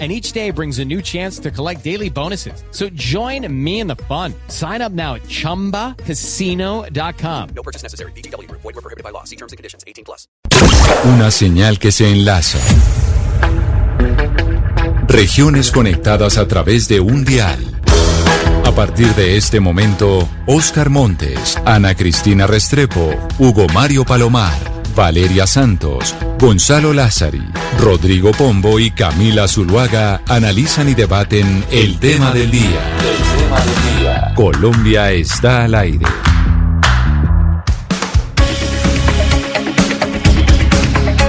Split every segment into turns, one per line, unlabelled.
and each day brings a new chance to collect daily bonuses. So join me in the fun. Sign up now at ChumbaCasino.com. No purchase necessary. BGW. Void were prohibited by law. See terms and conditions. 18 plus.
Una señal que se enlaza. Regiones conectadas a través de un dial. A partir de este momento, Oscar Montes, Ana Cristina Restrepo, Hugo Mario Palomar. Valeria Santos, Gonzalo Lázari, Rodrigo Pombo y Camila Zuluaga analizan y debaten el tema del día. El tema del día. Colombia está al aire.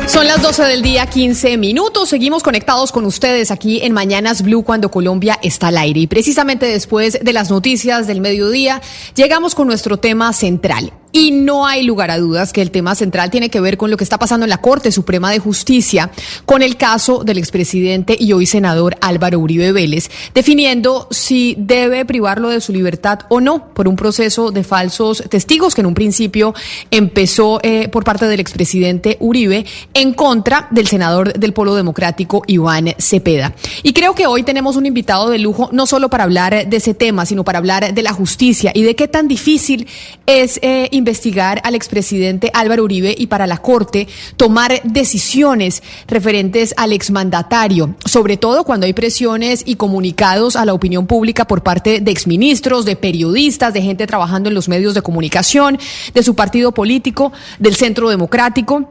Son las 12 del día, 15 minutos. Seguimos conectados con ustedes aquí en Mañanas Blue cuando Colombia está al aire. Y precisamente después de las noticias del mediodía, llegamos con nuestro tema central. Y no hay lugar a dudas que el tema central tiene que ver con lo que está pasando en la Corte Suprema de Justicia, con el caso del expresidente y hoy senador Álvaro Uribe Vélez, definiendo si debe privarlo de su libertad o no por un proceso de falsos testigos que en un principio empezó eh, por parte del expresidente Uribe en contra del senador del Polo Democrático Iván Cepeda. Y creo que hoy tenemos un invitado de lujo no solo para hablar de ese tema, sino para hablar de la justicia y de qué tan difícil es eh, investigar al expresidente Álvaro Uribe y para la Corte tomar decisiones referentes al exmandatario, sobre todo cuando hay presiones y comunicados a la opinión pública por parte de exministros, de periodistas, de gente trabajando en los medios de comunicación, de su partido político, del Centro Democrático.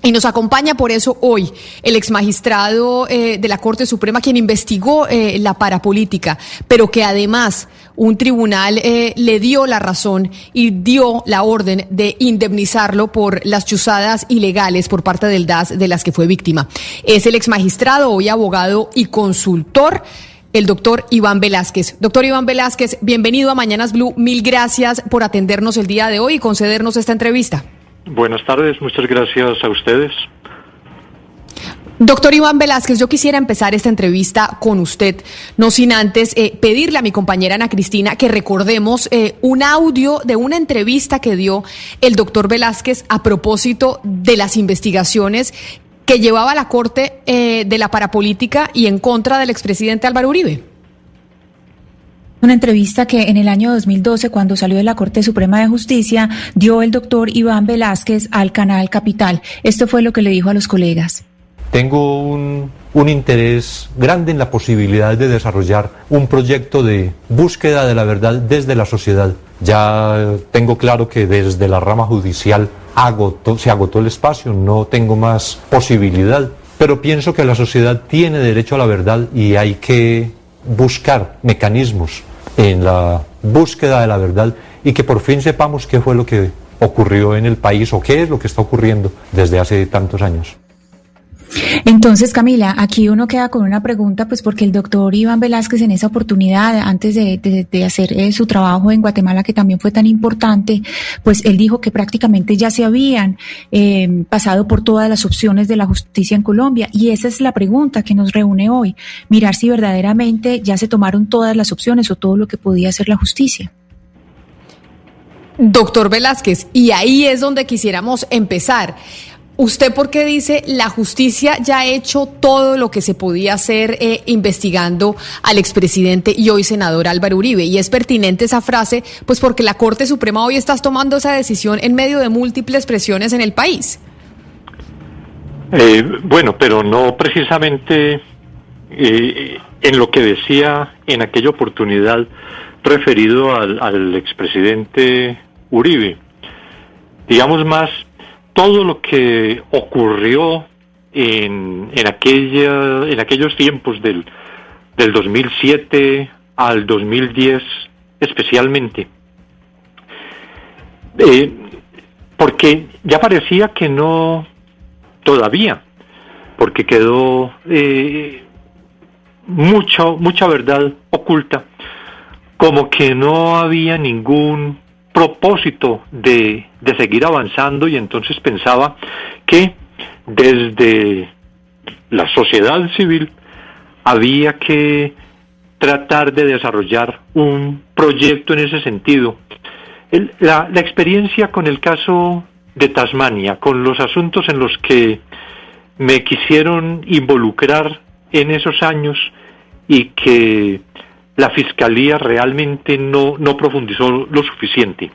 Y nos acompaña por eso hoy el ex magistrado eh, de la Corte Suprema, quien investigó eh, la parapolítica, pero que además un tribunal eh, le dio la razón y dio la orden de indemnizarlo por las chuzadas ilegales por parte del DAS de las que fue víctima. Es el ex magistrado, hoy abogado y consultor el doctor Iván Velázquez. Doctor Iván Velázquez, bienvenido a Mañanas Blue. Mil gracias por atendernos el día de hoy y concedernos esta entrevista.
Buenas tardes, muchas gracias a ustedes.
Doctor Iván Velázquez, yo quisiera empezar esta entrevista con usted, no sin antes eh, pedirle a mi compañera Ana Cristina que recordemos eh, un audio de una entrevista que dio el doctor Velázquez a propósito de las investigaciones que llevaba la Corte eh, de la Parapolítica y en contra del expresidente Álvaro Uribe.
Una entrevista que en el año 2012, cuando salió de la Corte Suprema de Justicia, dio el doctor Iván Velázquez al canal Capital. Esto fue lo que le dijo a los colegas.
Tengo un, un, interés grande en la posibilidad de desarrollar un proyecto de búsqueda de la verdad desde la sociedad. Ya tengo claro que desde la rama judicial se agotó el espacio, no tengo más posibilidad, pero pienso que la sociedad tiene derecho a la verdad y hay que buscar mecanismos en la búsqueda de la verdad y que por fin sepamos qué fue lo que ocurrió en el país o qué es lo que está ocurriendo desde hace tantos años.
Entonces, Camila, aquí uno queda con una pregunta, pues porque el doctor Iván Velázquez en esa oportunidad, antes de, de, hacer eh, su trabajo en Guatemala, que también fue tan importante, pues él dijo que prácticamente ya se habían eh, pasado por todas las opciones de la justicia en Colombia. Y esa es la pregunta que nos reúne hoy, mirar si verdaderamente ya se tomaron todas las opciones o todo lo que podía hacer la justicia.
Doctor Velázquez, y ahí es donde quisiéramos empezar. ¿Usted por qué dice la justicia ya ha hecho todo lo que se podía hacer eh, investigando al expresidente y hoy senador Álvaro Uribe? Y es pertinente esa frase, pues porque la Corte Suprema hoy está tomando esa decisión en medio de múltiples presiones en el país.
Eh, bueno, pero no precisamente eh, en lo que decía en aquella oportunidad referido al, al expresidente Uribe. Digamos más todo lo que ocurrió en, en, aquella, en aquellos tiempos del, del 2007 al 2010 especialmente. Eh, porque ya parecía que no todavía, porque quedó eh, mucha verdad oculta, como que no había ningún propósito de, de seguir avanzando y entonces pensaba que desde la sociedad civil había que tratar de desarrollar un proyecto en ese sentido. la, la, experiencia con el caso de Tasmania, con los asuntos en los que me quisieron involucrar en esos años y que la Fiscalía realmente no, no profundizó lo suficiente.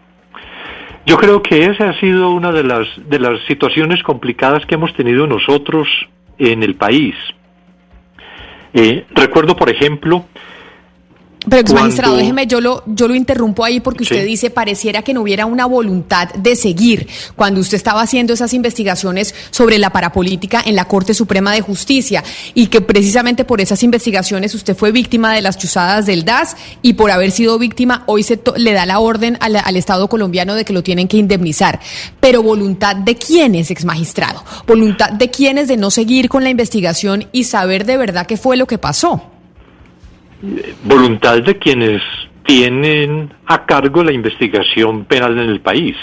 Yo creo que esa ha sido una de las, de las situaciones complicadas que hemos tenido nosotros en el país. Eh, recuerdo, por ejemplo,
pero, ex magistrado, déjeme, yo lo, yo lo interrumpo ahí porque usted dice, pareciera que no hubiera una voluntad de seguir cuando usted estaba haciendo esas investigaciones sobre la parapolítica en la Corte Suprema de Justicia y que precisamente por esas investigaciones usted fue víctima de las chuzadas del DAS y por haber sido víctima hoy se le da la orden al, al, Estado colombiano de que lo tienen que indemnizar. Pero voluntad de quiénes, ex magistrado? Voluntad de quiénes de no seguir con la investigación y saber de verdad qué fue lo que pasó
voluntad de quienes tienen a cargo la investigación penal en el país.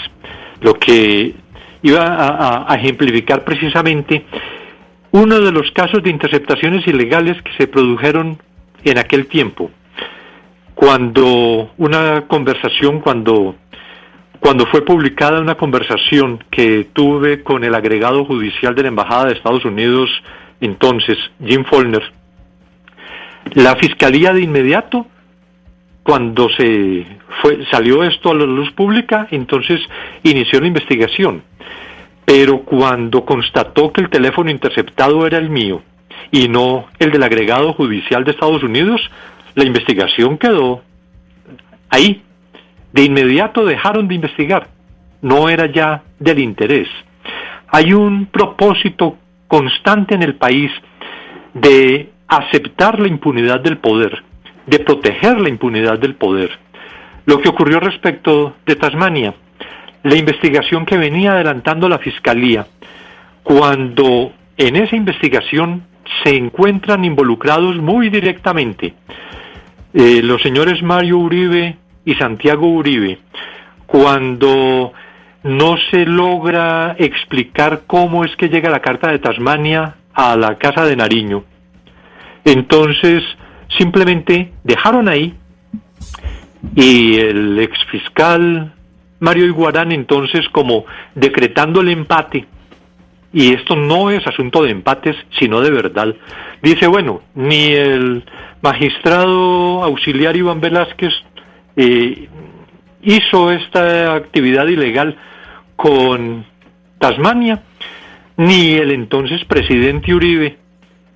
Lo que iba a, ejemplificar precisamente uno de los casos de interceptaciones ilegales que se produjeron en aquel tiempo. Cuando una conversación, cuando, cuando fue publicada una conversación que tuve con el agregado judicial de la Embajada de Estados Unidos, entonces, Jim Follner, la fiscalía de inmediato, cuando se fue, salió esto a la luz pública, entonces inició la investigación. Pero cuando constató que el teléfono interceptado era el mío y no el del agregado judicial de Estados Unidos, la investigación quedó ahí. De inmediato dejaron de investigar. No era ya del interés. Hay un propósito constante en el país de aceptar la impunidad del poder, de proteger la impunidad del poder. Lo que ocurrió respecto de Tasmania, la investigación que venía adelantando la Fiscalía, cuando en esa investigación se encuentran involucrados muy directamente eh, los señores Mario Uribe y Santiago Uribe, cuando no se logra explicar cómo es que llega la Carta de Tasmania a la Casa de Nariño, entonces, simplemente dejaron ahí y el exfiscal Mario Iguarán entonces como decretando el empate, y esto no es asunto de empates, sino de verdad, dice, bueno, ni el magistrado auxiliar Iván Velázquez eh, hizo esta actividad ilegal con Tasmania, ni el entonces presidente Uribe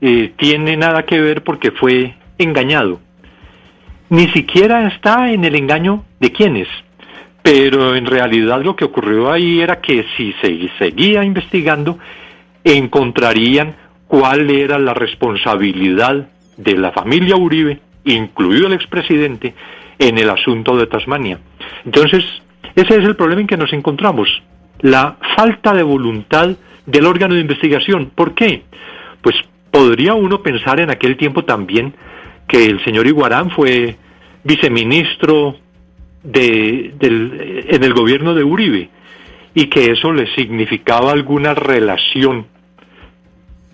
eh, tiene nada que ver porque fue engañado. Ni siquiera está en el engaño de quienes. Pero en realidad lo que ocurrió ahí era que si se seguía investigando, encontrarían cuál era la responsabilidad de la familia Uribe, incluido el expresidente, en el asunto de Tasmania. Entonces, ese es el problema en que nos encontramos, la falta de voluntad del órgano de investigación. ¿Por qué? Pues podría uno pensar en aquel tiempo también que el señor Iguarán fue viceministro de, en el gobierno de Uribe y que eso le significaba alguna relación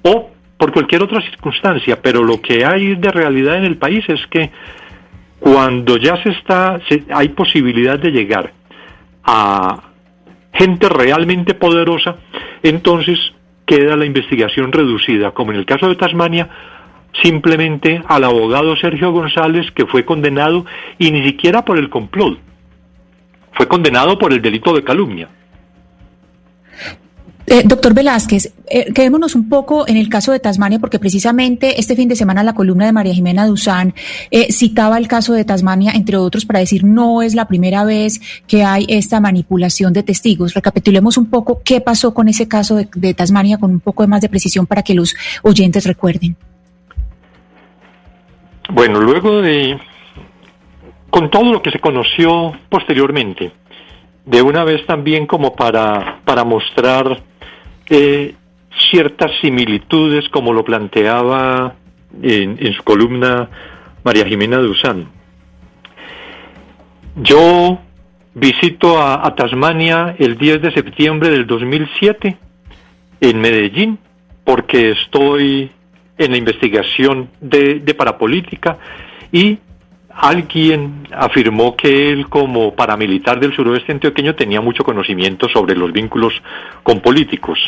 o por cualquier otra circunstancia, pero lo que hay de realidad en el país es que cuando ya se está, hay posibilidad de llegar a gente realmente poderosa, entonces queda la investigación reducida, como en el caso de Tasmania, simplemente al abogado Sergio González, que fue condenado y ni siquiera por el complot, fue condenado por el delito de calumnia.
Eh, doctor Velázquez, eh, quedémonos un poco en el caso de Tasmania, porque precisamente este fin de semana la columna de María Jimena Duzán eh, citaba el caso de Tasmania, entre otros, para decir no es la primera vez que hay esta manipulación de testigos. Recapitulemos un poco qué pasó con ese caso de, Tasmania con un poco más de precisión para que los oyentes recuerden.
Bueno, luego de, con todo lo que se conoció posteriormente, de una vez también como para, para mostrar eh, ciertas similitudes como lo planteaba en, en, su columna María Jimena Duzán. Yo visito a, Tasmania el 10 de septiembre del 2007 en Medellín porque estoy en la investigación de, de parapolítica y alguien afirmó que él como paramilitar del suroeste antioqueño tenía mucho conocimiento sobre los vínculos con políticos.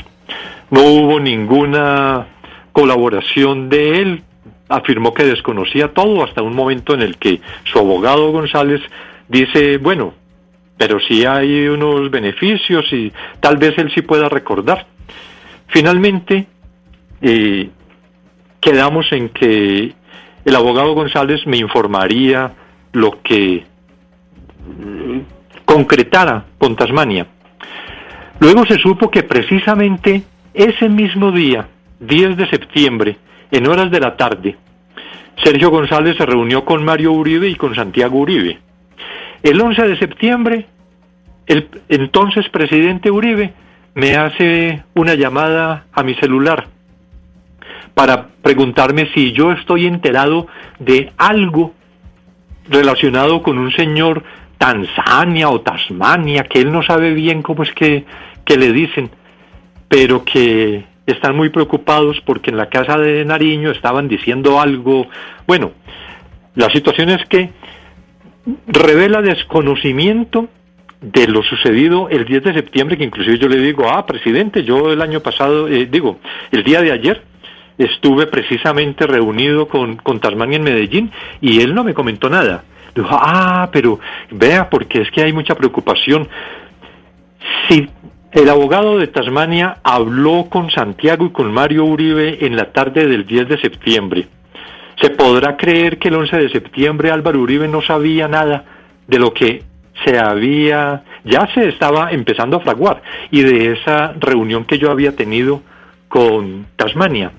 No hubo ninguna colaboración de él, afirmó que desconocía todo hasta un momento en el que su abogado González dice, bueno, pero sí hay unos beneficios y tal vez él sí pueda recordar. Finalmente, eh, quedamos en que el abogado González me informaría lo que mm, concretara con Tasmania. Luego se supo que precisamente ese mismo día, 10 de septiembre, en horas de la tarde, Sergio González se reunió con Mario Uribe y con Santiago Uribe. El 11 de septiembre, el entonces presidente Uribe me hace una llamada a mi celular para preguntarme si yo estoy enterado de algo relacionado con un señor Tanzania o Tasmania, que él no sabe bien cómo es que, que le dicen, pero que están muy preocupados porque en la casa de Nariño estaban diciendo algo. Bueno, la situación es que revela desconocimiento de lo sucedido el 10 de septiembre, que inclusive yo le digo, ah, presidente, yo el año pasado, eh, digo, el día de ayer, estuve precisamente reunido con, con Tasmania en Medellín y él no me comentó nada. Dijo, ah, pero vea, porque es que hay mucha preocupación. Si el abogado de Tasmania habló con Santiago y con Mario Uribe en la tarde del 10 de septiembre, ¿se podrá creer que el 11 de septiembre Álvaro Uribe no sabía nada de lo que se había, ya se estaba empezando a fraguar y de esa reunión que yo había tenido con Tasmania?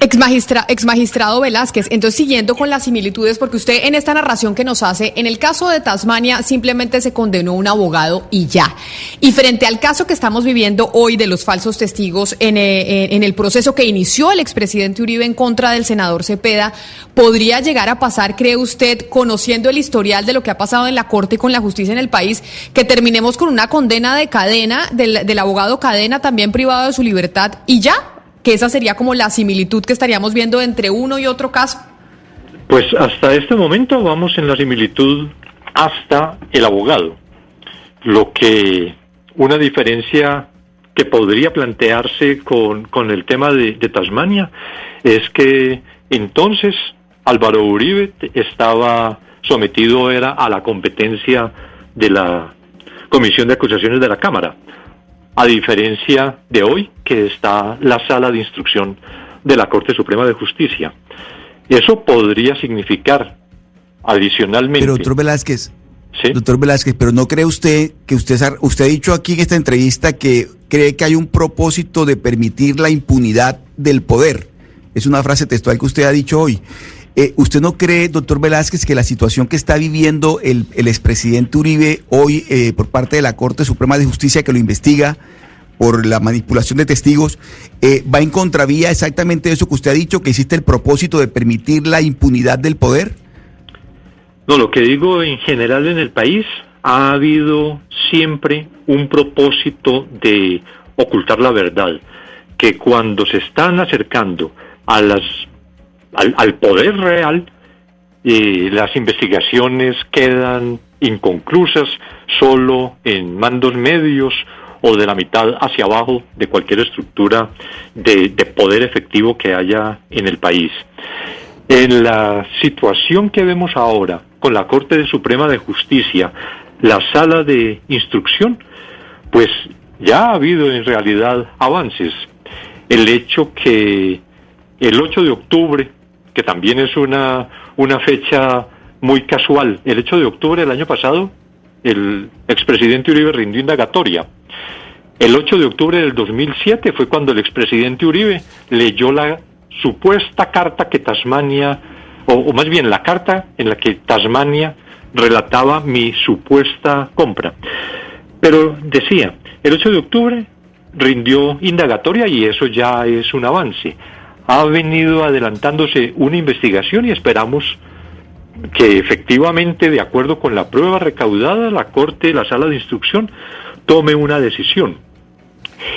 Ex, magistrado Velázquez, entonces siguiendo con las similitudes, porque usted en esta narración que nos hace, en el caso de Tasmania simplemente se condenó un abogado y ya. Y frente al caso que estamos viviendo hoy de los falsos testigos en, eh, en el proceso que inició el expresidente Uribe en contra del senador Cepeda, ¿podría llegar a pasar, cree usted, conociendo el historial de lo que ha pasado en la Corte y con la justicia en el país, que terminemos con una condena de cadena, del abogado cadena, también privado de su libertad y ya? Que esa sería como la similitud que estaríamos viendo entre uno y otro caso.
Pues hasta este momento vamos en la similitud hasta el abogado. Lo que una diferencia que podría plantearse con, con el tema de, de, Tasmania es que entonces Álvaro Uribe estaba sometido era a la competencia de la Comisión de Acusaciones de la Cámara a diferencia de hoy, que está la sala de instrucción de la Corte Suprema de Justicia. Eso podría significar adicionalmente.
Pero doctor Velázquez, doctor Velázquez, pero no cree usted que usted usted ha dicho aquí en esta entrevista que cree que hay un propósito de permitir la impunidad del poder. Es una frase textual que usted ha dicho hoy. Eh, ¿Usted no cree, doctor Velázquez, que la situación que está viviendo el, expresidente Uribe hoy eh, por parte de la Corte Suprema de Justicia que lo investiga por la manipulación de testigos, eh, va en contravía exactamente de eso que usted ha dicho, que existe el propósito de permitir la impunidad del poder?
No, lo que digo en general en el país, ha habido siempre un propósito de ocultar la verdad, que cuando se están acercando a las al, poder real, y las investigaciones quedan inconclusas solo en mandos medios o de la mitad hacia abajo de cualquier estructura de, de, poder efectivo que haya en el país. En la situación que vemos ahora con la Corte Suprema de Justicia, la sala de instrucción, pues ya ha habido en realidad avances. El hecho que el 8 de octubre que también es una, una fecha muy casual. El 8 de octubre del año pasado, el expresidente Uribe rindió indagatoria. El 8 de octubre del 2007 fue cuando el expresidente Uribe leyó la supuesta carta que Tasmania, o, o, más bien la carta en la que Tasmania relataba mi supuesta compra. Pero decía, el 8 de octubre rindió indagatoria y eso ya es un avance ha venido adelantándose una investigación y esperamos que efectivamente, de acuerdo con la prueba recaudada, la Corte, la sala de instrucción, tome una decisión.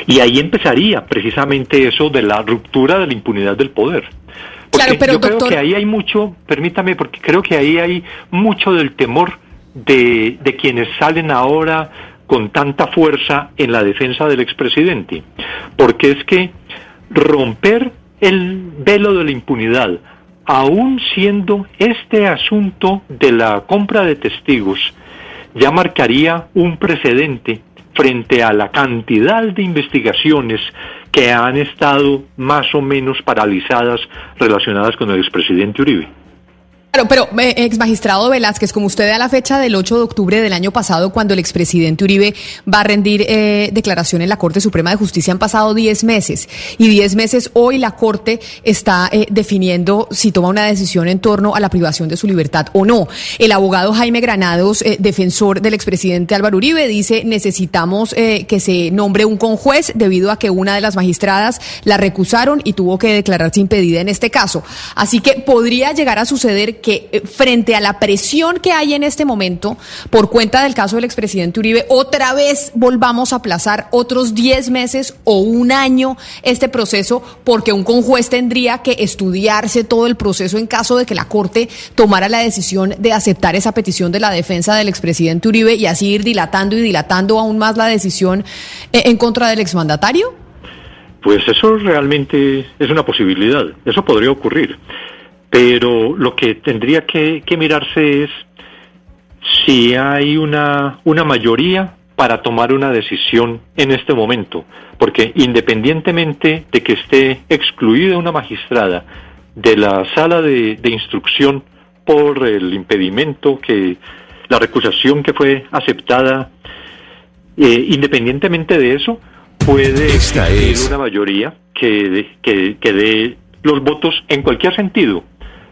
Y ahí empezaría precisamente eso de la ruptura de la impunidad del poder. Porque yo creo que ahí hay mucho, permítame, porque creo que ahí hay mucho del temor de, de quienes salen ahora con tanta fuerza en la defensa del expresidente. Porque es que romper el velo de la impunidad, aún siendo este asunto de la compra de testigos, ya marcaría un precedente frente a la cantidad de investigaciones que han estado más o menos paralizadas relacionadas con el expresidente Uribe.
Claro, pero eh, ex magistrado Velázquez, como usted da la fecha del 8 de octubre del año pasado, cuando el expresidente Uribe va a rendir eh, declaración en la Corte Suprema de Justicia, han pasado 10 meses. Y 10 meses hoy la Corte está eh, definiendo si toma una decisión en torno a la privación de su libertad o no. El abogado Jaime Granados, defensor del expresidente Álvaro Uribe, dice necesitamos que se nombre un conjuez debido a que una de las magistradas la recusaron y tuvo que declararse impedida en este caso. Así que podría llegar a suceder que eh, frente a la presión que hay en este momento por cuenta del caso del expresidente Uribe, otra vez volvamos a aplazar otros 10 meses o un año este proceso porque un conjuez tendría que estudiarse todo el proceso en caso de que la Corte tomara la decisión de aceptar esa petición de la defensa del expresidente Uribe y así ir dilatando y dilatando aún más la decisión eh, en contra del exmandatario?
Pues eso realmente es una posibilidad, eso podría ocurrir. Pero lo que tendría que, mirarse es si hay una, una mayoría para tomar una decisión en este momento, porque independientemente de que esté excluida una magistrada de la sala de, instrucción por el impedimento que la recusación que fue aceptada, eh, independientemente de eso, puede existir una mayoría que, que, que dé los votos en cualquier sentido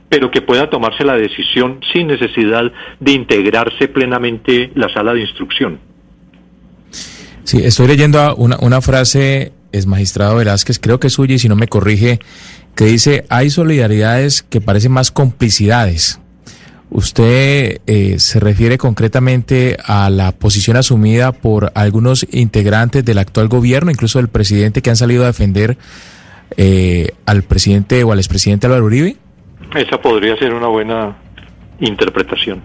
pero que pueda tomarse la decisión sin necesidad de integrarse plenamente la sala de instrucción.
Sí, estoy leyendo una, una frase, es magistrado Velázquez, creo que es suya y si no me corrige, que dice, hay solidaridades que parecen más complicidades. Usted eh, se refiere concretamente a la posición asumida por algunos integrantes del actual gobierno, incluso del presidente, que han salido a defender eh, al presidente o al expresidente Álvaro Uribe.
Esa podría ser una buena interpretación.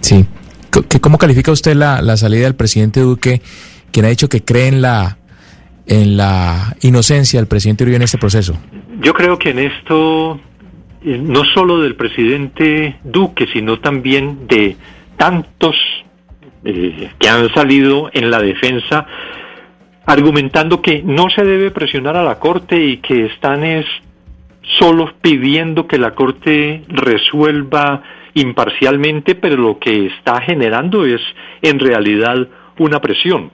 Sí. ¿Cómo califica usted la, la salida del presidente Duque, quien ha dicho que cree en la, en la inocencia del presidente Uribe en este proceso?
Yo creo que en esto, eh, no solo del presidente Duque, sino también de tantos eh, que han salido en la defensa argumentando que no se debe presionar a la Corte y que están es solo pidiendo que la Corte resuelva imparcialmente, pero lo que está generando es en realidad una presión.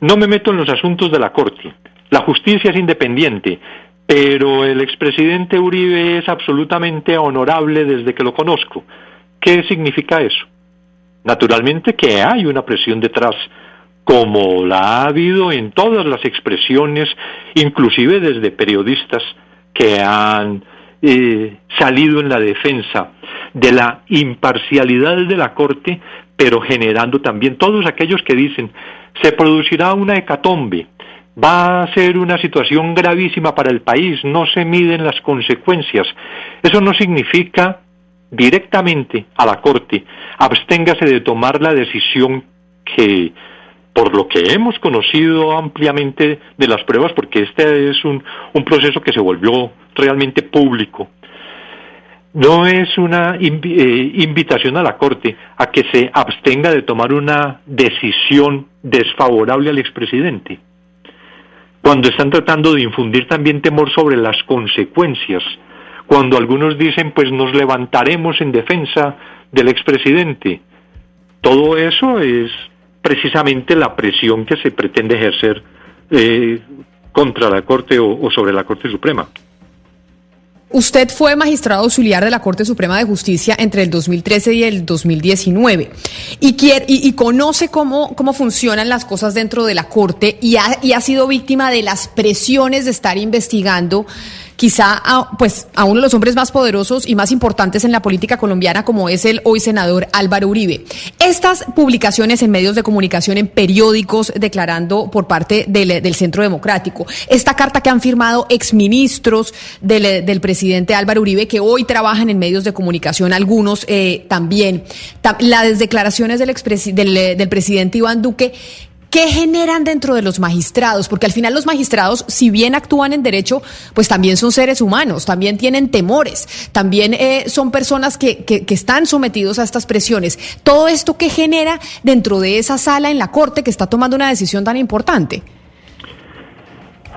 No me meto en los asuntos de la Corte. La justicia es independiente, pero el expresidente Uribe es absolutamente honorable desde que lo conozco. ¿Qué significa eso? Naturalmente que hay una presión detrás, como la ha habido en todas las expresiones, inclusive desde periodistas que han eh, salido en la defensa de la imparcialidad de la Corte, pero generando también todos aquellos que dicen se producirá una hecatombe, va a ser una situación gravísima para el país, no se miden las consecuencias. Eso no significa directamente a la Corte, absténgase de tomar la decisión que por lo que hemos conocido ampliamente de las pruebas, porque este es un, un proceso que se volvió realmente público, no es una eh, invitación a la Corte a que se abstenga de tomar una decisión desfavorable al expresidente, cuando están tratando de infundir también temor sobre las consecuencias, cuando algunos dicen pues nos levantaremos en defensa del expresidente. Todo eso es precisamente la presión que se pretende ejercer eh, contra la Corte o, sobre la Corte Suprema.
Usted fue magistrado auxiliar de la Corte Suprema de Justicia entre el 2013 y el 2019 y, quiere, y, conoce cómo, cómo funcionan las cosas dentro de la Corte y ha, y ha sido víctima de las presiones de estar investigando quizá a, pues a uno de los hombres más poderosos y más importantes en la política colombiana como es el hoy senador Álvaro Uribe. Estas publicaciones en medios de comunicación, en periódicos, declarando por parte del, del Centro Democrático, esta carta que han firmado exministros del, del presidente Álvaro Uribe que hoy trabajan en medios de comunicación, algunos eh, también, las declaraciones del, del, del presidente Iván Duque ¿Qué generan dentro de los magistrados? Porque al final los magistrados, si bien actúan en derecho, pues también son seres humanos, también tienen temores, también eh, son personas que, que, están sometidos a estas presiones. Todo esto que genera dentro de esa sala en la Corte que está tomando una decisión tan importante.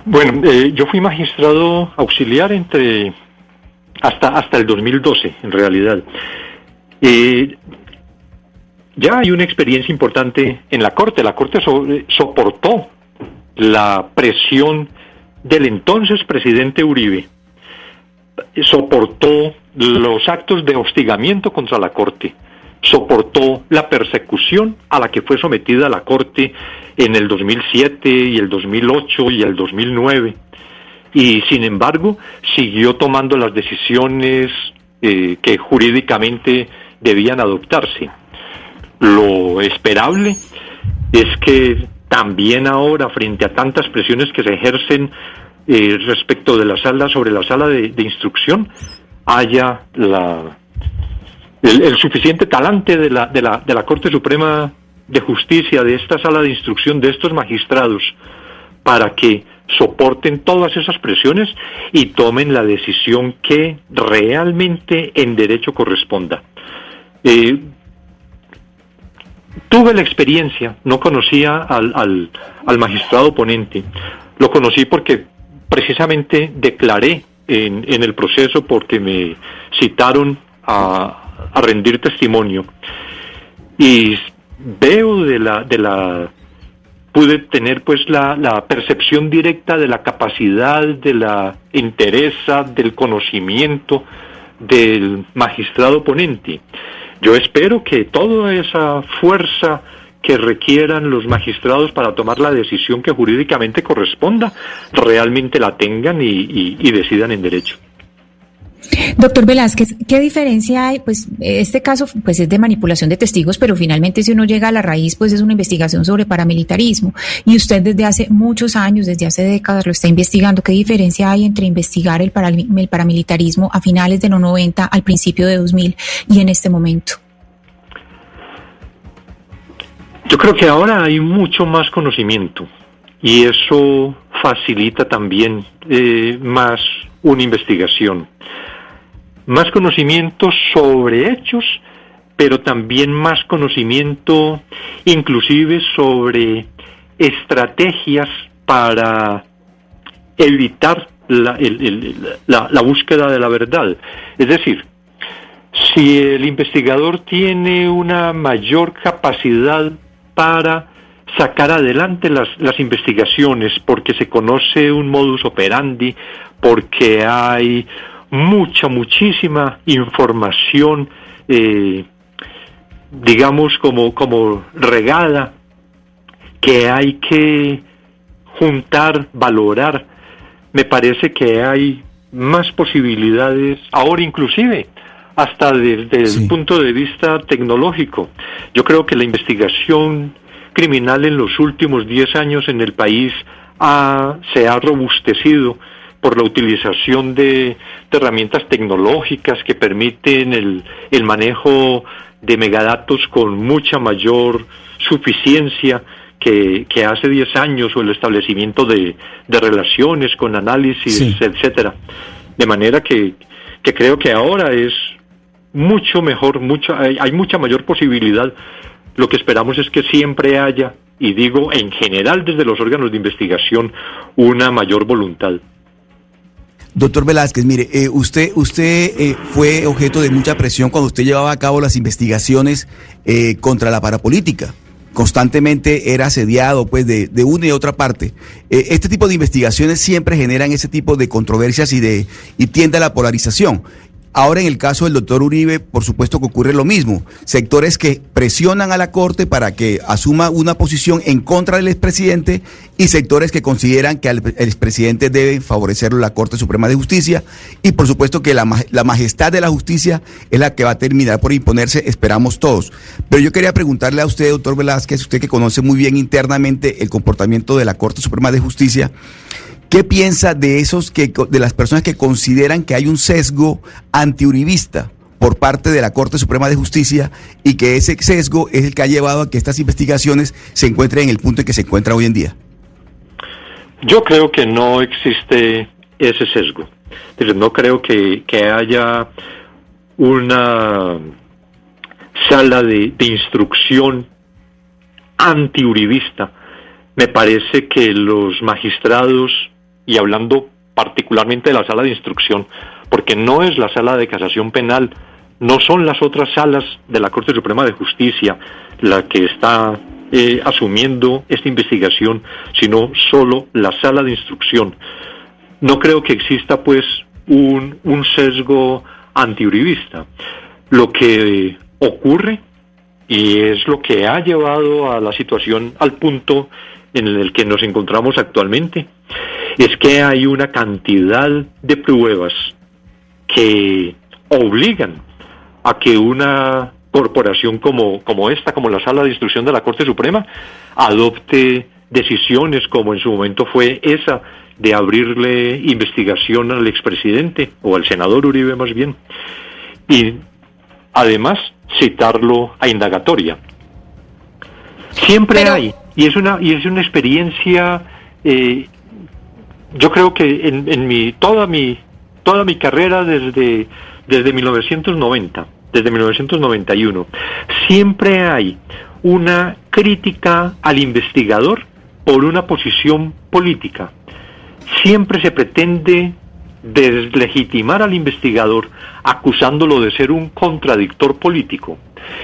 Bueno, eh, yo fui magistrado auxiliar entre hasta hasta el 2012, en realidad. Eh, ya hay una experiencia importante en la Corte. La Corte soportó la presión del entonces presidente Uribe, soportó los actos de hostigamiento contra la Corte, soportó la persecución a la que fue sometida la Corte en el 2007 y el 2008 y el 2009 y sin embargo siguió tomando las decisiones eh, que jurídicamente debían adoptarse. Lo esperable es que también ahora, frente a tantas presiones que se ejercen eh, respecto de la sala, sobre la sala de, instrucción, haya el, suficiente talante de la, de, la, de la Corte Suprema de Justicia, de esta sala de instrucción, de estos magistrados, para que soporten todas esas presiones y tomen la decisión que realmente en derecho corresponda. Eh, Tuve la experiencia, no conocía al, al, magistrado ponente, lo conocí porque precisamente declaré en, en el proceso porque me citaron a, a rendir testimonio y veo de la, de la pude tener pues la, la, percepción directa de la capacidad, de la entereza, del conocimiento del magistrado ponente. Yo espero que toda esa fuerza que requieran los magistrados para tomar la decisión que jurídicamente corresponda, realmente la tengan y, decidan en derecho.
Doctor Velázquez, ¿qué diferencia hay? Pues este caso pues es de manipulación de testigos, pero finalmente si uno llega a la raíz, pues es una investigación sobre paramilitarismo. Y usted desde hace muchos años, desde hace décadas, lo está investigando. ¿Qué diferencia hay entre investigar el, paramilitarismo a finales de los 90, al principio de 2000 y en este momento?
Yo creo que ahora hay mucho más conocimiento y eso facilita también eh, más una investigación. Más conocimiento sobre hechos, pero también más conocimiento inclusive sobre estrategias para evitar la, la búsqueda de la verdad. Es decir, si el investigador tiene una mayor capacidad para sacar adelante las investigaciones porque se conoce un modus operandi, porque hay mucha, muchísima información, eh, digamos, como, como regada, que hay que juntar, valorar. Me parece que hay más posibilidades, ahora inclusive, hasta desde el punto de vista tecnológico. Yo creo que la investigación criminal en los últimos 10 años en el país se ha robustecido por la utilización de, herramientas tecnológicas que permiten el, el manejo de megadatos con mucha mayor suficiencia que, que hace 10 años o el establecimiento de, de relaciones con análisis, etcétera. De manera que, que creo que ahora es mucho mejor, mucho, hay, hay mucha mayor posibilidad. Lo que esperamos es que siempre haya, y digo en general desde los órganos de investigación, una mayor voluntad.
Doctor Velázquez, mire, eh, usted, usted eh, fue objeto de mucha presión cuando usted llevaba a cabo las investigaciones eh, contra la parapolítica. Constantemente era asediado pues de, de una y otra parte. este tipo de investigaciones siempre generan ese tipo de controversias y de y tiende a la polarización. Ahora en el caso del doctor Uribe, por supuesto que ocurre lo mismo. Sectores que presionan a la Corte para que asuma una posición en contra del expresidente y sectores que consideran que el expresidente debe favorecerlo la Corte Suprema de Justicia. Y por supuesto que la, la majestad de la justicia es la que va a terminar por imponerse, esperamos todos. Pero yo quería preguntarle a usted, doctor Velázquez, usted que conoce muy bien internamente el comportamiento de la Corte Suprema de Justicia, ¿Qué piensa de esos que de las personas que consideran que hay un sesgo antiuribista por parte de la Corte Suprema de Justicia y que ese sesgo es el que ha llevado a que estas investigaciones se encuentren en el punto en que se encuentran hoy en día?
Yo creo que no existe ese sesgo. No creo que, haya una sala de, de instrucción antiuribista. Me parece que los magistrados y hablando particularmente de la sala de instrucción, porque no es la sala de casación penal, no son las otras salas de la Corte Suprema de Justicia la que está eh, asumiendo esta investigación, sino solo la sala de instrucción. No creo que exista pues un, un sesgo antiuribista. Lo que ocurre, y es lo que ha llevado a la situación al punto en el que nos encontramos actualmente, es que hay una cantidad de pruebas que obligan a que una corporación como, como esta, como la Sala de Instrucción de la Corte Suprema, adopte decisiones como en su momento fue esa de abrirle investigación al expresidente o al senador Uribe más bien y además citarlo a indagatoria. Siempre hay y es una y es una experiencia eh, yo creo que en, en, mi toda mi toda mi carrera desde desde 1990 desde 1991 siempre hay una crítica al investigador por una posición política. Siempre se pretende deslegitimar al investigador acusándolo de ser un contradictor político.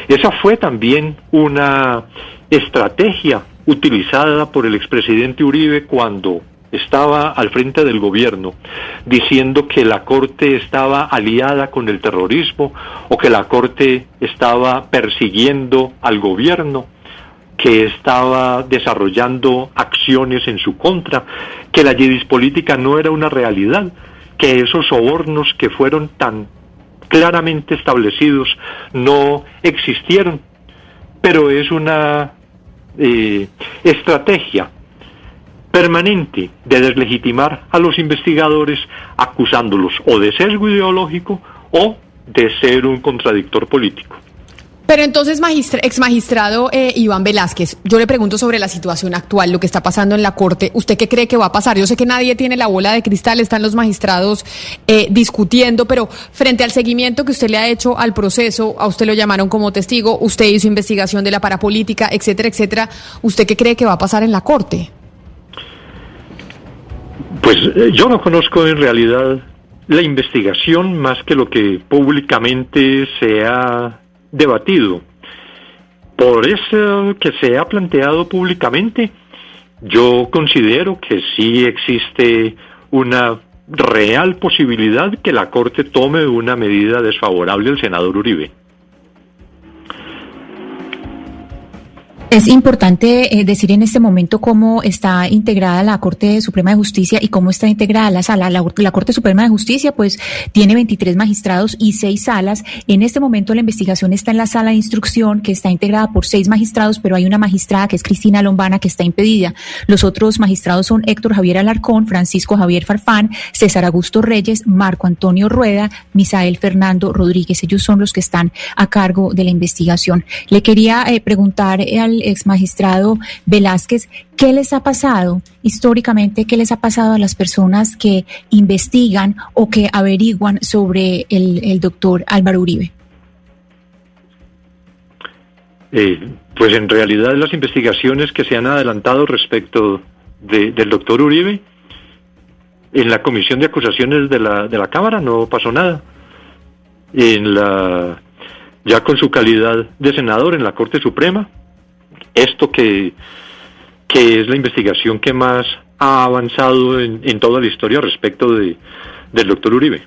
Esa fue también una estrategia utilizada por el expresidente Uribe cuando estaba al frente del gobierno diciendo que la Corte estaba aliada con el terrorismo o que la Corte estaba persiguiendo al gobierno, que estaba desarrollando acciones en su contra, que la yidis política no era una realidad, que esos sobornos que fueron tan claramente establecidos no existieron, pero es una eh, estrategia permanente de deslegitimar a los investigadores acusándolos o de sesgo ideológico o de ser un contradictor político.
Pero entonces, ex magistrado eh, Iván Velázquez, yo le pregunto sobre la situación actual, lo que está pasando en la Corte. ¿Usted qué cree que va a pasar? Yo sé que nadie tiene la bola de cristal, están los magistrados eh, discutiendo, pero frente al seguimiento que usted le ha hecho al proceso, a usted lo llamaron como testigo, usted hizo investigación de la parapolítica, etcétera, etcétera. ¿Usted qué cree que va a pasar en la Corte?
Pues eh, yo no conozco en realidad la investigación más que lo que públicamente se ha debatido. Por eso que se ha planteado públicamente, yo considero que sí existe una real posibilidad que la Corte tome una medida desfavorable al senador Uribe.
Es importante eh, decir en este momento cómo está integrada la Corte Suprema de Justicia y cómo está integrada la sala. La, Corte Suprema de Justicia, pues, tiene 23 magistrados y seis salas. En este momento la investigación está en la sala de instrucción, que está integrada por seis magistrados, pero hay una magistrada que es Cristina Lombana, que está impedida. Los otros magistrados son Héctor Javier Alarcón, Francisco Javier Farfán, César Augusto Reyes, Marco Antonio Rueda, Misael Fernando Rodríguez. Ellos son los que están a cargo de la investigación. Le quería eh, preguntar al ex magistrado Velázquez, ¿qué les ha pasado históricamente? ¿Qué les ha pasado a las personas que investigan o que averiguan sobre el, doctor Álvaro Uribe?
Eh, pues en realidad las investigaciones que se han adelantado respecto del doctor Uribe, en la comisión de acusaciones de la, de la Cámara no pasó nada. En la, ya con su calidad de senador en la Corte Suprema, esto que, que es la investigación que más ha avanzado en, toda la historia respecto de, del doctor Uribe.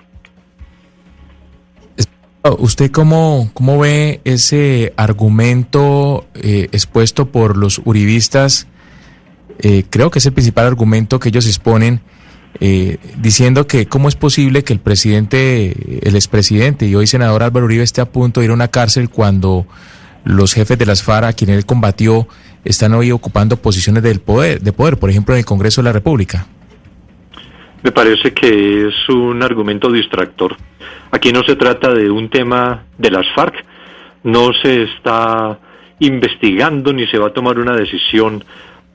Oh, ¿Usted cómo, cómo ve ese argumento eh, expuesto por los uribistas? Eh, creo que es el principal argumento que ellos exponen, eh, diciendo que cómo es posible que el presidente, el expresidente y hoy senador Álvaro Uribe esté a punto de ir a una cárcel cuando los jefes de las FARC a quienes él combatió están hoy ocupando posiciones del poder, de poder, por ejemplo, en el Congreso de la República.
Me parece que es un argumento distractor. Aquí no se trata de un tema de las FARC, no se está investigando ni se va a tomar una decisión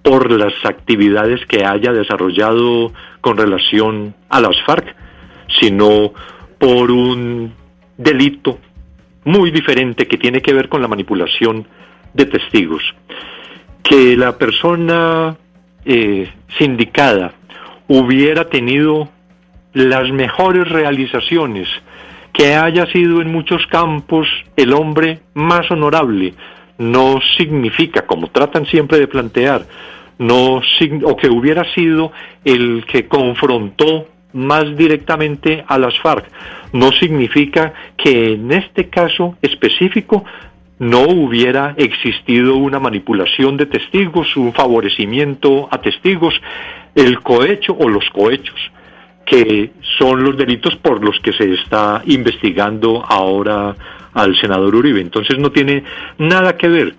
por las actividades que haya desarrollado con relación a las FARC, sino por un delito muy diferente que tiene que ver con la manipulación de testigos. Que la persona eh, sindicada hubiera tenido las mejores realizaciones, que haya sido en muchos campos el hombre más honorable, no significa, como tratan siempre de plantear, no o que hubiera sido el que confrontó más directamente a las FARC, no significa que en este caso específico no hubiera existido una manipulación de testigos, un favorecimiento a testigos, el cohecho o los cohechos, que son los delitos por los que se está investigando ahora al senador Uribe. Entonces no tiene nada que ver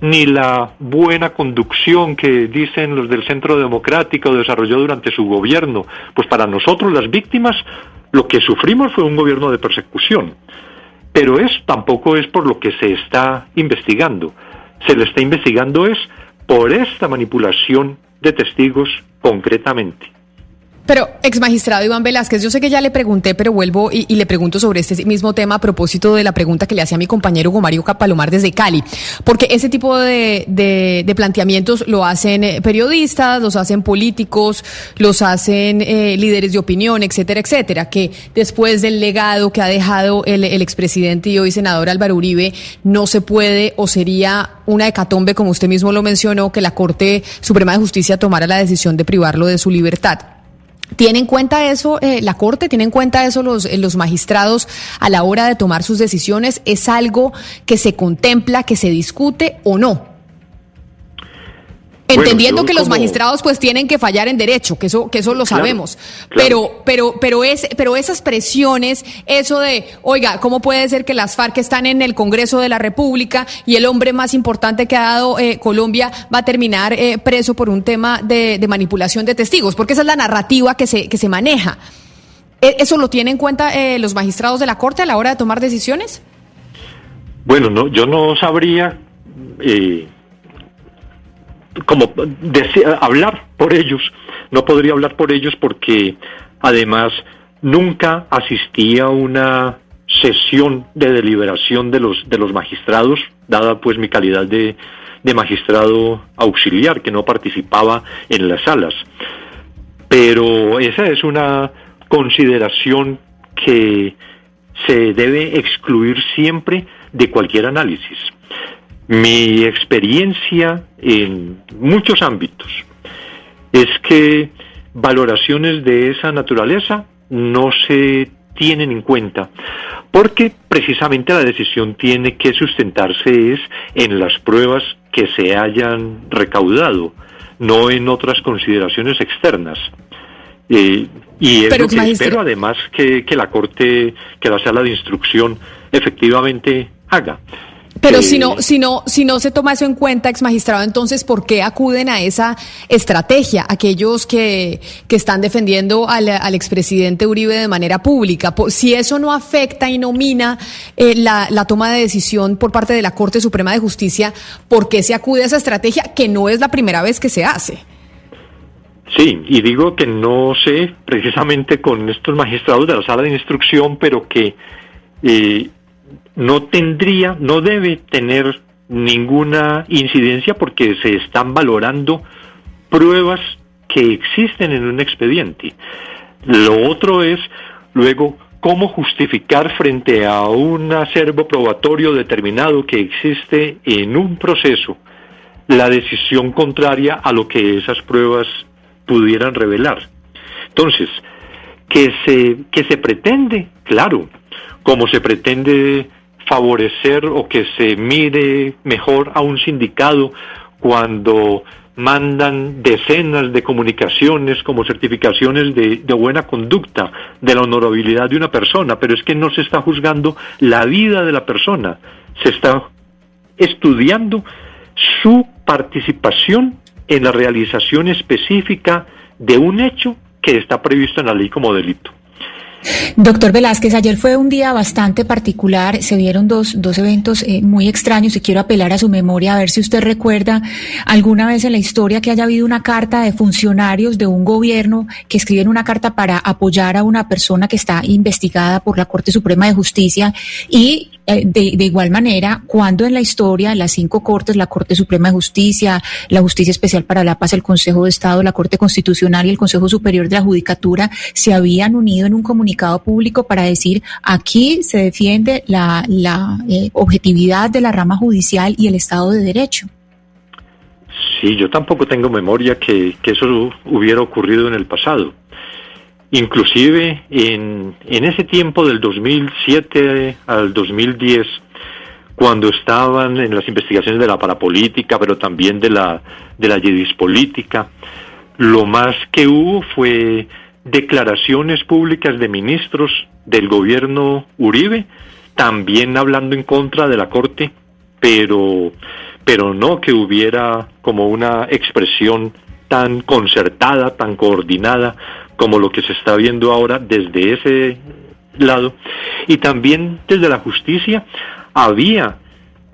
ni la buena conducción que dicen los del Centro Democrático desarrolló durante su gobierno. Pues para nosotros las víctimas lo que sufrimos fue un gobierno de persecución. Pero eso tampoco es por lo que se está investigando. Se le está investigando es por esta manipulación de testigos concretamente.
Pero, ex magistrado Iván Velázquez, yo sé que ya le pregunté, pero vuelvo y, le pregunto sobre este mismo tema a propósito de la pregunta que le hacía mi compañero Hugo Mario Capalomar desde Cali, porque ese tipo de, planteamientos lo hacen eh, periodistas, los hacen políticos, los hacen eh, líderes de opinión, etcétera, etcétera, que después del legado que ha dejado el, el expresidente y hoy senador Álvaro Uribe, no se puede o sería una hecatombe, como usted mismo lo mencionó, que la Corte Suprema de Justicia tomara la decisión de privarlo de su libertad. ¿Tiene en cuenta eso eh, la Corte? ¿Tiene en cuenta eso los, eh, los magistrados a la hora de tomar sus decisiones? ¿Es algo que se contempla, que se discute o no? Entendiendo que los magistrados pues tienen que fallar en derecho, que eso que eso lo sabemos. Pero pero pero es pero esas presiones, eso de, oiga, ¿cómo puede ser que las FARC están en el Congreso de la República y el hombre más importante que ha dado eh, Colombia va a terminar eh, preso por un tema de, manipulación de testigos? Porque esa es la narrativa que se que se maneja. ¿E, ¿Eso lo tienen en cuenta eh, los magistrados de la Corte a la hora de tomar decisiones?
Bueno, no, yo no sabría como hablar por ellos, no podría hablar por ellos porque además nunca asistí a una sesión de deliberación de los de los magistrados, dada pues mi calidad de, de magistrado auxiliar que no participaba en las salas. Pero esa es una consideración que se debe excluir siempre de cualquier análisis. Mi experiencia en muchos ámbitos es que valoraciones de esa naturaleza no se tienen en cuenta, porque precisamente la decisión tiene que sustentarse es en las pruebas que se hayan recaudado, no en otras consideraciones externas. Eh, y es lo que espero además que, que la Corte, que la sala de instrucción efectivamente haga.
Pero si no, si no, si no se toma eso en cuenta, ex magistrado, entonces ¿por qué acuden a esa estrategia aquellos que, que están defendiendo al, al expresidente Uribe de manera pública? Si eso no afecta y no mina eh, la, la toma de decisión por parte de la Corte Suprema de Justicia, ¿por qué se acude a esa estrategia que no es la primera vez que se hace?
Sí, y digo que no sé precisamente con estos magistrados de la sala de instrucción, pero que eh, no tendría, no debe tener ninguna incidencia porque se están valorando pruebas que existen en un expediente. Lo otro es, luego, cómo justificar frente a un acervo probatorio determinado que existe en un proceso la decisión contraria a lo que esas pruebas pudieran revelar. Entonces, que se, que se pretende, claro, como se pretende favorecer o que se mire mejor a un sindicato cuando mandan decenas de comunicaciones como certificaciones de, de, buena conducta, de la honorabilidad de una persona, pero es que no se está juzgando la vida de la persona, se está estudiando su participación en la realización específica de un hecho que está previsto en la ley como delito.
Doctor Velázquez, ayer fue un día bastante particular, se vieron dos, dos eventos eh, muy extraños y quiero apelar a su memoria a ver si usted recuerda alguna vez en la historia que haya habido una carta de funcionarios de un gobierno que escriben una carta para apoyar a una persona que está investigada por la Corte Suprema de Justicia y de, de, igual manera, cuando en la historia las cinco cortes, la Corte Suprema de Justicia, la Justicia Especial para la Paz, el Consejo de Estado, la Corte Constitucional y el Consejo Superior de la Judicatura se habían unido en un comunicado público para decir aquí se defiende la, la eh, objetividad de la rama judicial y el Estado de Derecho.
Sí, yo tampoco tengo memoria que, que eso hubiera ocurrido en el pasado. Inclusive en, en ese tiempo del 2007 al 2010, cuando estaban en las investigaciones de la parapolítica, pero también de la, de la política, lo más que hubo fue declaraciones públicas de ministros del gobierno Uribe, también hablando en contra de la Corte, pero, pero no que hubiera como una expresión tan concertada, tan coordinada como lo que se está viendo ahora desde ese lado. Y también desde la justicia había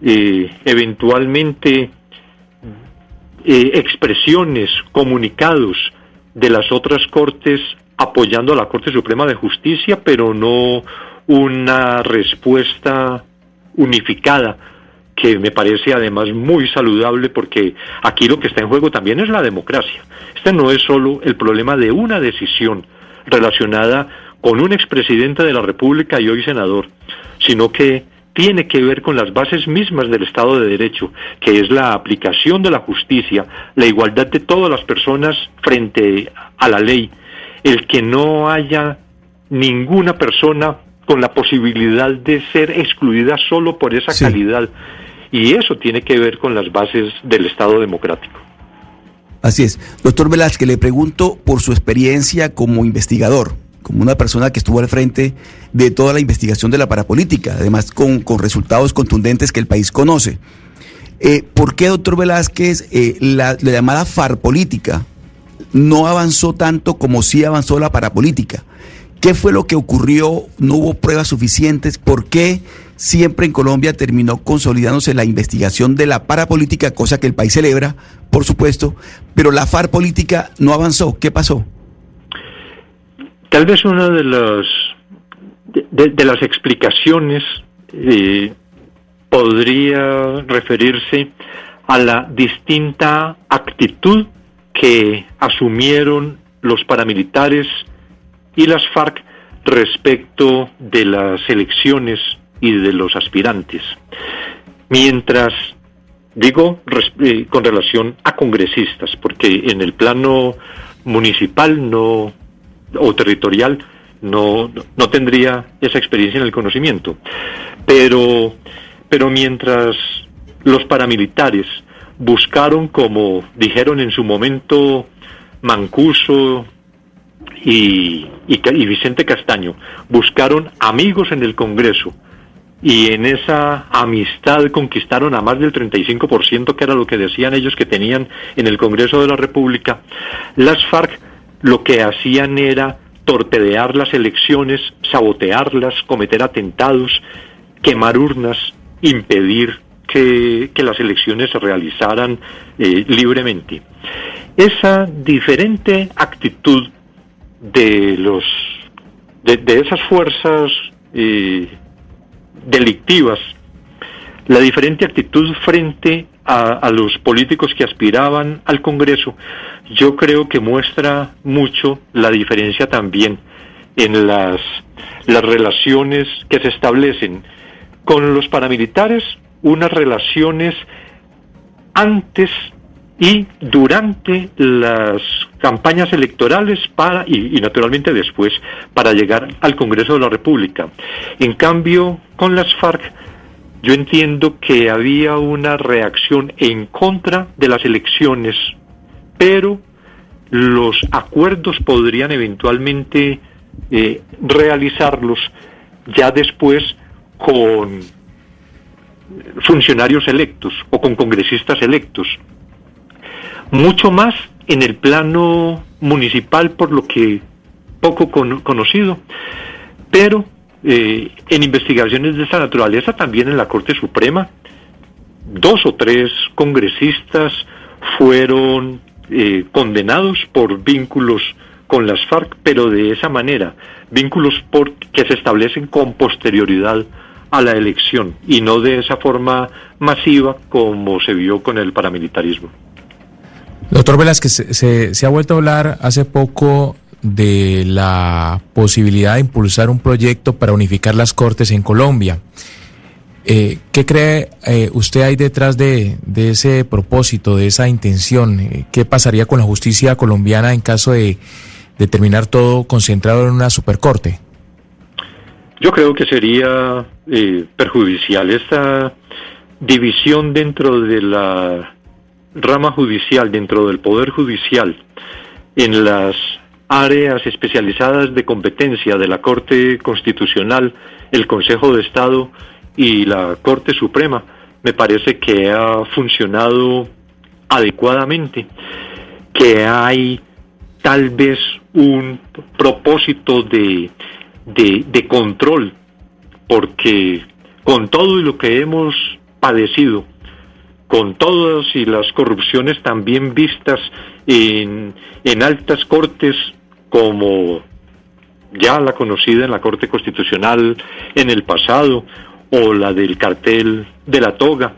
eh, eventualmente eh, expresiones, comunicados de las otras cortes apoyando a la Corte Suprema de Justicia, pero no una respuesta unificada que me parece además muy saludable porque aquí lo que está en juego también es la democracia. Este no es solo el problema de una decisión relacionada con un expresidente de la República y hoy senador, sino que tiene que ver con las bases mismas del Estado de Derecho, que es la aplicación de la justicia, la igualdad de todas las personas frente a la ley, el que no haya ninguna persona con la posibilidad de ser excluida solo por esa calidad y eso tiene que ver con las bases del Estado democrático.
Así es. Doctor Velázquez, le pregunto por su experiencia como investigador, como una persona que estuvo al frente de toda la investigación de la parapolítica, además con, resultados contundentes que el país conoce. Eh, ¿Por qué, doctor Velázquez, eh, la, la, llamada farpolítica no avanzó tanto como sí avanzó la parapolítica? ¿Qué fue lo que ocurrió? ¿No hubo pruebas suficientes? ¿Por qué siempre en Colombia terminó consolidándose la investigación de la parapolítica, cosa que el país celebra, por supuesto, pero la FARC política no avanzó. ¿Qué pasó?
Tal vez una de las de, las explicaciones eh, podría referirse a la distinta actitud que asumieron los paramilitares y las FARC respecto de las elecciones y de los aspirantes. Mientras, digo, eh, con relación a congresistas, porque en el plano municipal no o territorial no, no tendría esa experiencia en el conocimiento. Pero, pero mientras los paramilitares buscaron, como dijeron en su momento Mancuso y, y Vicente Castaño, buscaron amigos en el Congreso y en esa amistad conquistaron a más del 35%, que era lo que decían ellos que tenían en el Congreso de la República, las FARC lo que hacían era torpedear las elecciones, sabotearlas, cometer atentados, quemar urnas, impedir que, las elecciones se realizaran eh, libremente. Esa diferente actitud de los de, esas fuerzas eh, delictivas, la diferente actitud frente a, los políticos que aspiraban al Congreso, yo creo que muestra mucho la diferencia también en las, las relaciones que se establecen con los paramilitares, unas relaciones antes y durante las campañas electorales para y, naturalmente después para llegar al Congreso de la República. En cambio, con las FARC yo entiendo que había una reacción en contra de las elecciones, pero los acuerdos podrían eventualmente eh, realizarlos ya después con funcionarios electos o con congresistas electos. Mucho más en el plano municipal, por lo que poco conocido, pero eh, en investigaciones de esta naturaleza, también en la Corte Suprema, dos o tres congresistas fueron eh, condenados por vínculos con las FARC, pero de esa manera, vínculos por, que se establecen con posterioridad a la elección y no de esa forma masiva como se vio con el paramilitarismo.
Doctor Velázquez, se, se ha vuelto a hablar hace poco de la posibilidad de impulsar un proyecto para unificar las cortes en Colombia. Eh, ¿Qué cree eh, usted ahí detrás de, de, ese propósito, de esa intención? Eh, ¿Qué pasaría con la justicia colombiana en caso de, de terminar todo concentrado en una supercorte?
Yo creo que sería eh, perjudicial esta división dentro de la rama judicial, dentro del poder judicial, en las áreas especializadas de competencia de la Corte Constitucional, el Consejo de Estado y la Corte Suprema, me parece que ha funcionado adecuadamente, que hay tal vez un propósito de de, control, porque con todo lo que hemos padecido, con todas y las corrupciones también vistas en, en altas cortes como ya la conocida en la Corte Constitucional en el pasado o la del cartel de la toga.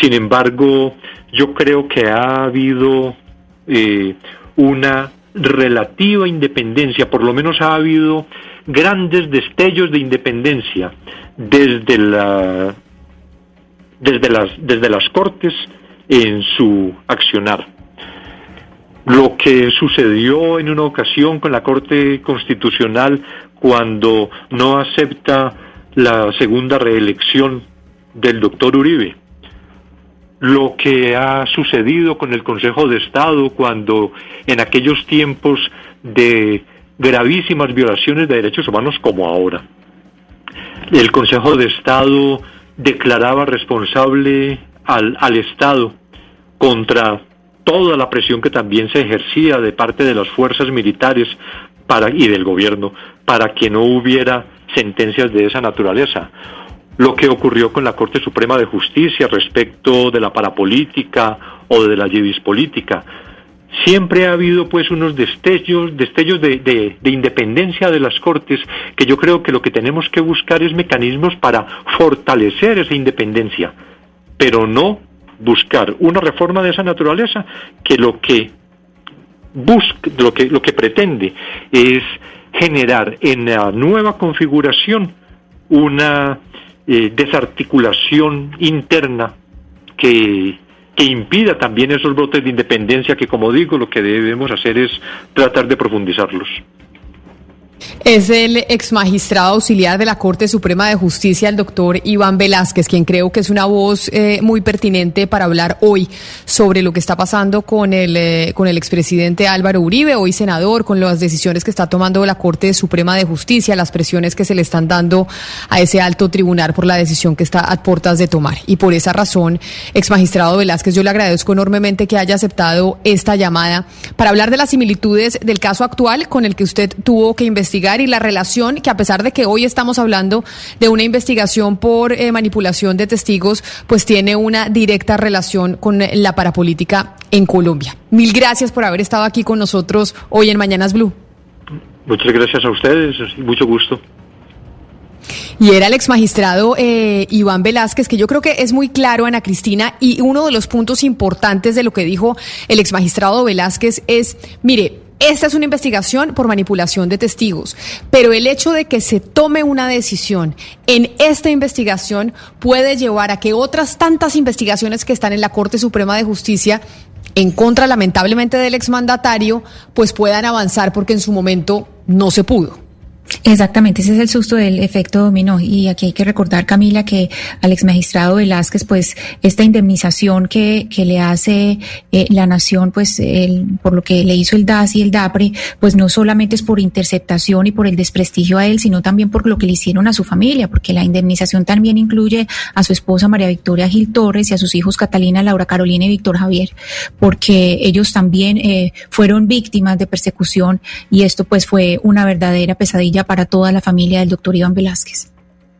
Sin embargo, yo creo que ha habido eh, una relativa independencia, por lo menos ha habido grandes destellos de independencia desde la desde las desde las cortes en su accionar. Lo que sucedió en una ocasión con la Corte Constitucional cuando no acepta la segunda reelección del doctor Uribe. Lo que ha sucedido con el Consejo de Estado cuando en aquellos tiempos de gravísimas violaciones de derechos humanos como ahora. El Consejo de Estado declaraba responsable al, al Estado contra toda la presión que también se ejercía de parte de las fuerzas militares para, y del gobierno para que no hubiera sentencias de esa naturaleza. Lo que ocurrió con la Corte Suprema de Justicia respecto de la parapolítica o de la política siempre ha habido pues unos destellos, destellos de, de, independencia de las Cortes, que yo creo que lo que tenemos que buscar es mecanismos para fortalecer esa independencia, pero no buscar una reforma de esa naturaleza que lo que busca, lo que, lo que pretende es generar en la nueva configuración una eh, desarticulación interna que que impida también esos brotes de independencia que, como digo, lo que debemos hacer es tratar de profundizarlos.
Es el ex magistrado auxiliar de la Corte Suprema de Justicia, el doctor Iván Velázquez, quien creo que es una voz eh, muy pertinente para hablar hoy sobre lo que está pasando con el, eh, con el expresidente Álvaro Uribe, hoy senador, con las decisiones que está tomando la Corte Suprema de Justicia, las presiones que se le están dando a ese alto tribunal por la decisión que está a puertas de tomar. Y por esa razón, ex magistrado Velázquez, yo le agradezco enormemente que haya aceptado esta llamada para hablar de las similitudes del caso actual con el que usted tuvo que investigar y la relación que a pesar de que hoy estamos hablando de una investigación por eh, manipulación de testigos, pues tiene una directa relación con la parapolítica en Colombia. Mil gracias por haber estado aquí con nosotros hoy en Mañanas Blue.
Muchas gracias a ustedes, mucho gusto.
Y era el ex magistrado eh, Iván Velázquez, que yo creo que es muy claro, Ana Cristina, y uno de los puntos importantes de lo que dijo el ex magistrado Velázquez es, mire, esta es una investigación por manipulación de testigos, pero el hecho de que se tome una decisión en esta investigación puede llevar a que otras tantas investigaciones que están en la Corte Suprema de Justicia en contra lamentablemente del exmandatario, pues puedan avanzar porque en su momento no se pudo.
Exactamente, ese es el susto del efecto dominó. Y aquí hay que recordar, Camila, que al ex magistrado Velázquez, pues esta indemnización que, que le hace eh, la nación, pues el, por lo que le hizo el DAS y el DAPRE, pues no solamente es por interceptación y por el desprestigio a él, sino también por lo que le hicieron a su familia, porque la indemnización también incluye a su esposa María Victoria Gil Torres y a sus hijos Catalina, Laura Carolina y Víctor Javier, porque ellos también eh, fueron víctimas de persecución y esto pues fue una verdadera pesadilla para toda la familia del doctor Iván Velázquez.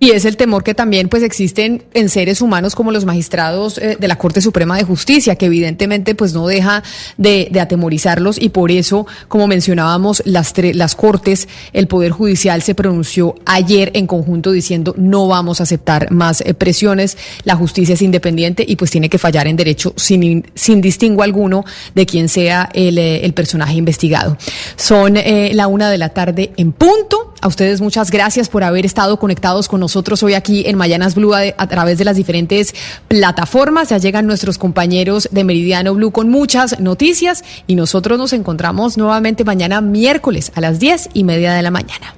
Y es el temor que también pues existen en seres humanos como los magistrados eh, de la Corte Suprema de Justicia, que evidentemente pues no deja de, atemorizarlos y por eso, como mencionábamos, las, las Cortes, el Poder Judicial se pronunció ayer en conjunto diciendo no vamos a aceptar más eh, presiones, la justicia es independiente y pues tiene que fallar en derecho sin, sin distingo alguno de quién sea el, eh, el personaje investigado. Son la una de la tarde en punto. A ustedes muchas gracias por haber estado conectados con nosotros hoy aquí en Mayanas Blue a, a, través de las diferentes plataformas. Ya llegan nuestros compañeros de Meridiano Blue con muchas noticias y nosotros nos encontramos nuevamente mañana miércoles a las diez y media de la mañana.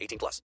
18 plus.